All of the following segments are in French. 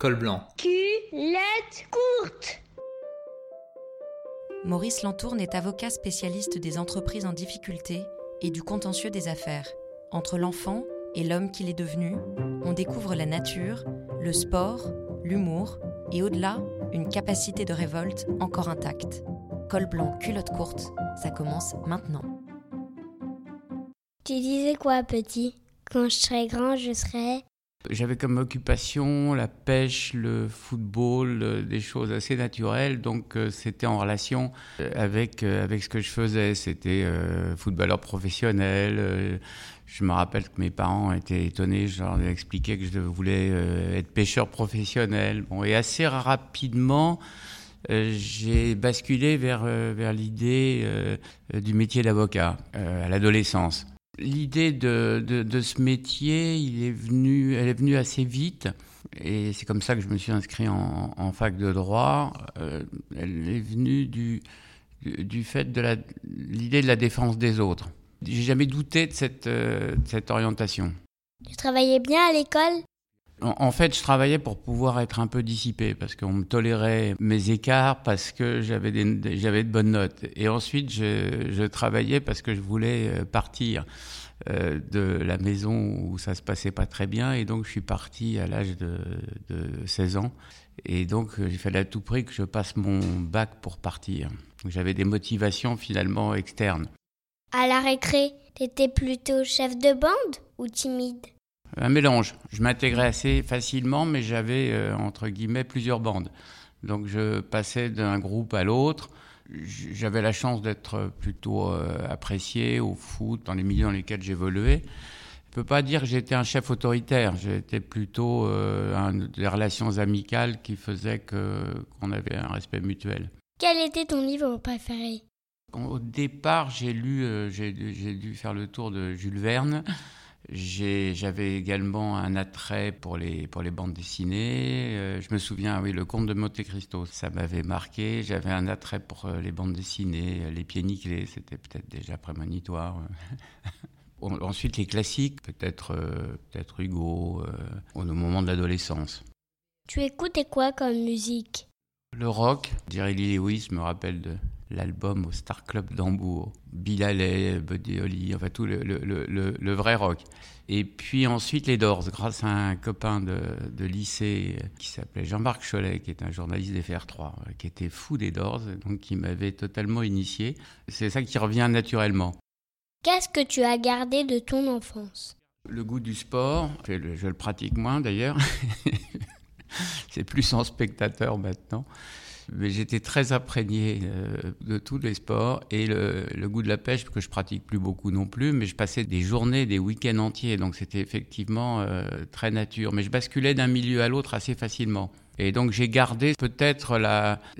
Col blanc. Culotte courte. Maurice Lantourne est avocat spécialiste des entreprises en difficulté et du contentieux des affaires. Entre l'enfant et l'homme qu'il est devenu, on découvre la nature, le sport, l'humour et au-delà, une capacité de révolte encore intacte. Col blanc, culotte courte, ça commence maintenant. Tu disais quoi, petit? Quand je serai grand, je serai. J'avais comme occupation la pêche, le football, euh, des choses assez naturelles, donc euh, c'était en relation euh, avec, avec ce que je faisais. C'était footballeur professionnel. je me rappelle que mes parents étaient étonnés, je leur ai expliqué que je voulais être pêcheur professionnel. Bon, et assez rapidement, j'ai basculé vers, vers l'idée du métier d'avocat à l'adolescence. L'idée de, de, ce métier, est elle est venue assez vite. Et c'est comme ça que je me suis inscrit en, fac de droit. Euh, elle est venue du, du fait de l'idée de la défense des autres. J'ai jamais douté de cette, euh, de cette orientation. Tu travaillais bien à l'école? En, fait, je travaillais pour pouvoir être un peu dissipé, parce qu'on me tolérait mes écarts, parce que j'avais de bonnes notes. Et ensuite, je, travaillais parce que je voulais euh, partir euh, de la maison où ça se passait pas très bien. Et donc, je suis parti à l'âge de, de 16 ans. Et donc, il fallait à tout prix que je passe mon bac pour partir. J'avais des motivations finalement externes. À la récré, t'étais plutôt chef de bande ou timide? Un mélange. Je m'intégrais assez facilement, mais j'avais, euh, entre guillemets, plusieurs bandes. Donc je passais d'un groupe à l'autre. J'avais la chance d'être plutôt euh, apprécié au foot, dans les milieux dans lesquels j'évoluais. Je ne peux pas dire que j'étais un chef autoritaire. J'étais plutôt euh, un, des relations amicales qui faisaient qu'on avait un respect mutuel. Quel était ton livre préféré? Au départ, j'ai lu, j'ai dû faire le tour de Jules Verne. J'avais également un attrait pour les, pour les bandes dessinées. Euh, je me souviens, oui, le conte de Monte Cristo, ça m'avait marqué. J'avais un attrait pour euh, les bandes dessinées, euh, les pieds nickelés, c'était peut-être déjà prémonitoire. Ensuite, les classiques, peut-être peut-être Hugo, au moment de l'adolescence. Tu écoutais quoi comme musique? Le rock, Jerry Lewis me rappelle de, l'album au Star Club d'Hambourg. Bill Buddy Holly, enfin tout le, le, le, le, vrai rock. Et puis ensuite les Doors, grâce à un copain de, de lycée qui s'appelait Jean-Marc Cholet, qui est un journaliste des FR3, qui était fou des Doors, donc qui m'avait totalement initié. C'est ça qui revient naturellement. Qu'est-ce que tu as gardé de ton enfance? Le goût du sport, je le, je le pratique moins d'ailleurs. C'est plus en spectateur maintenant mais j'étais très imprégné euh, de tous les sports et le, goût de la pêche que je pratique plus beaucoup non plus, mais je passais des journées, des week-ends entiers, donc c'était effectivement euh, très nature. Mais je basculais d'un milieu à l'autre assez facilement. Et donc j'ai gardé peut-être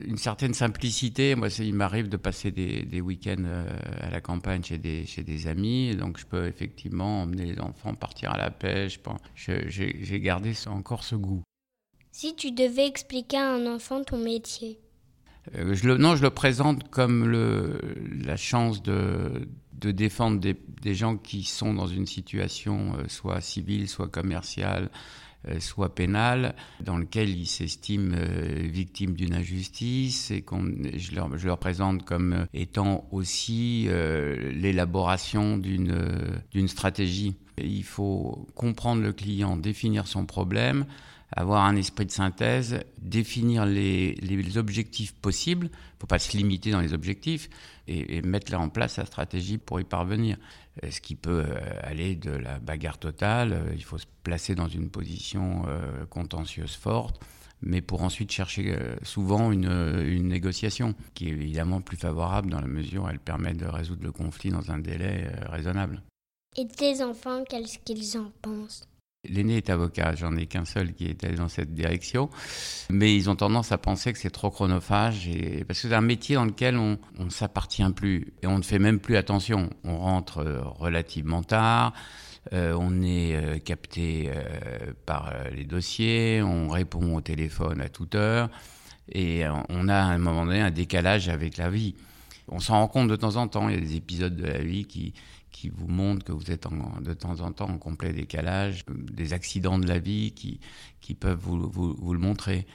une certaine simplicité. Moi, il m'arrive de passer des, des week-ends euh, à la campagne chez des, chez des amis. Donc je peux effectivement emmener les enfants partir à la pêche. J'ai gardé encore ce goût. Si tu devais expliquer à un enfant ton métier euh, Non, je le présente comme la chance de, défendre des, des, gens qui sont dans une situation euh, soit civile, soit commerciale, euh, soit pénale, dans lequel ils s'estiment victimes d'une injustice et qu'on, je, leur, je leur présente comme étant aussi l'élaboration d'une, d'une stratégie. Il faut comprendre le client, définir son problème, avoir un esprit de synthèse, définir les, objectifs possibles, il ne faut pas se limiter dans les objectifs, et, mettre là en place sa stratégie pour y parvenir. Euh, ce qui peut euh, aller de la bagarre totale, euh, il faut se placer dans une position contentieuse forte, mais pour ensuite chercher souvent une, négociation, qui est évidemment plus favorable dans la mesure où elle permet de résoudre le conflit dans un délai raisonnable. Et tes enfants, qu'est-ce qu'ils en pensent? L'aîné est avocat, j'en ai qu'un seul qui est allé dans cette direction, mais ils ont tendance à penser que c'est trop chronophage, et, parce que c'est un métier dans lequel on ne s'appartient plus, et on ne fait même plus attention. On rentre euh, relativement tard, euh, on est euh, capté par les dossiers, on répond au téléphone à toute heure, et on a à un moment donné un décalage avec la vie. On s'en rend compte de temps en temps. Il y a des épisodes de la vie qui, qui vous montrent que vous êtes de temps en temps en complet décalage, des accidents de la vie qui, qui peuvent vous, vous, le montrer.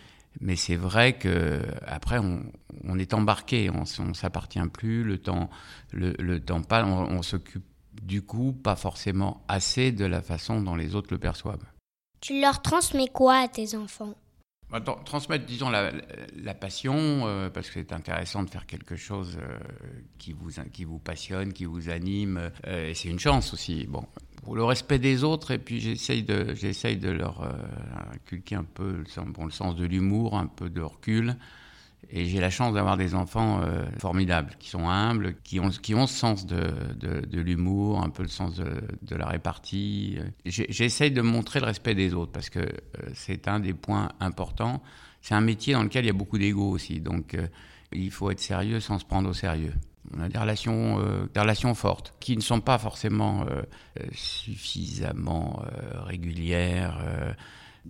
Mais c'est vrai que après on, on est embarqué, on, on s'appartient plus, le temps, le, le temps pas, on, on s'occupe du coup pas forcément assez de la façon dont les autres le perçoivent. Tu leur transmets quoi à tes enfants? Transmettre, disons, la, passion, euh, parce que c'est intéressant de faire quelque chose euh, qui, vous, qui vous passionne, qui vous anime, euh, et c'est une chance aussi. Bon, pour le respect des autres, et puis j'essaye de, de leur inculquer un peu bon, le sens de l'humour, un peu de recul. Et j'ai la chance d'avoir des enfants euh, formidables, qui sont humbles, qui ont, qui ont ce sens de, de, l'humour, un peu le sens de, de la répartie. J'essaye de montrer le respect des autres, parce que euh, c'est un des points importants. C'est un métier dans lequel il y a beaucoup d'ego aussi, donc euh, il faut être sérieux sans se prendre au sérieux. On a des relations, des relations fortes, qui ne sont pas forcément suffisamment régulières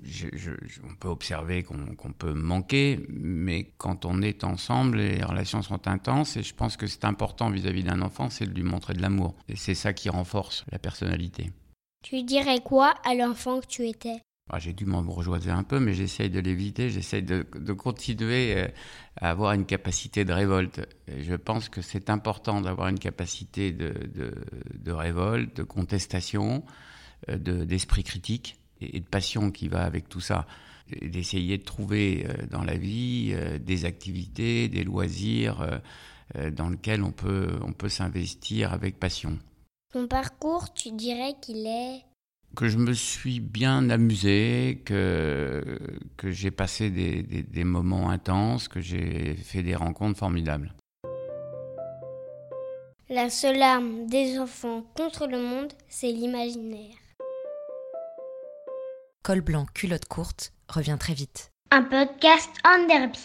je, on peut observer qu'on peut manquer, mais quand on est ensemble, les relations sont intenses et je pense que c'est important vis-à-vis d'un enfant, c'est de lui montrer de l'amour. Et c'est ça qui renforce la personnalité. Tu dirais quoi à l'enfant que tu étais? Ah, J'ai dû m'en bourgeoiser un peu, mais j'essaye de l'éviter, j'essaye de, continuer euh, à avoir une capacité de révolte. Et je pense que c'est important d'avoir une capacité de, de, révolte, de contestation, euh, d'esprit critique et de passion qui va avec tout ça. D'essayer de trouver euh, dans la vie euh, des activités, des loisirs euh, dans lesquels on peut, on peut s'investir avec passion. Ton parcours, tu dirais qu'il est que je me suis bien amusé, que, que j'ai passé des, des, des moments intenses, que j'ai fait des rencontres formidables. La seule arme des enfants contre le monde, c'est l'imaginaire. Col blanc, culotte courte revient très vite. Un podcast en derby.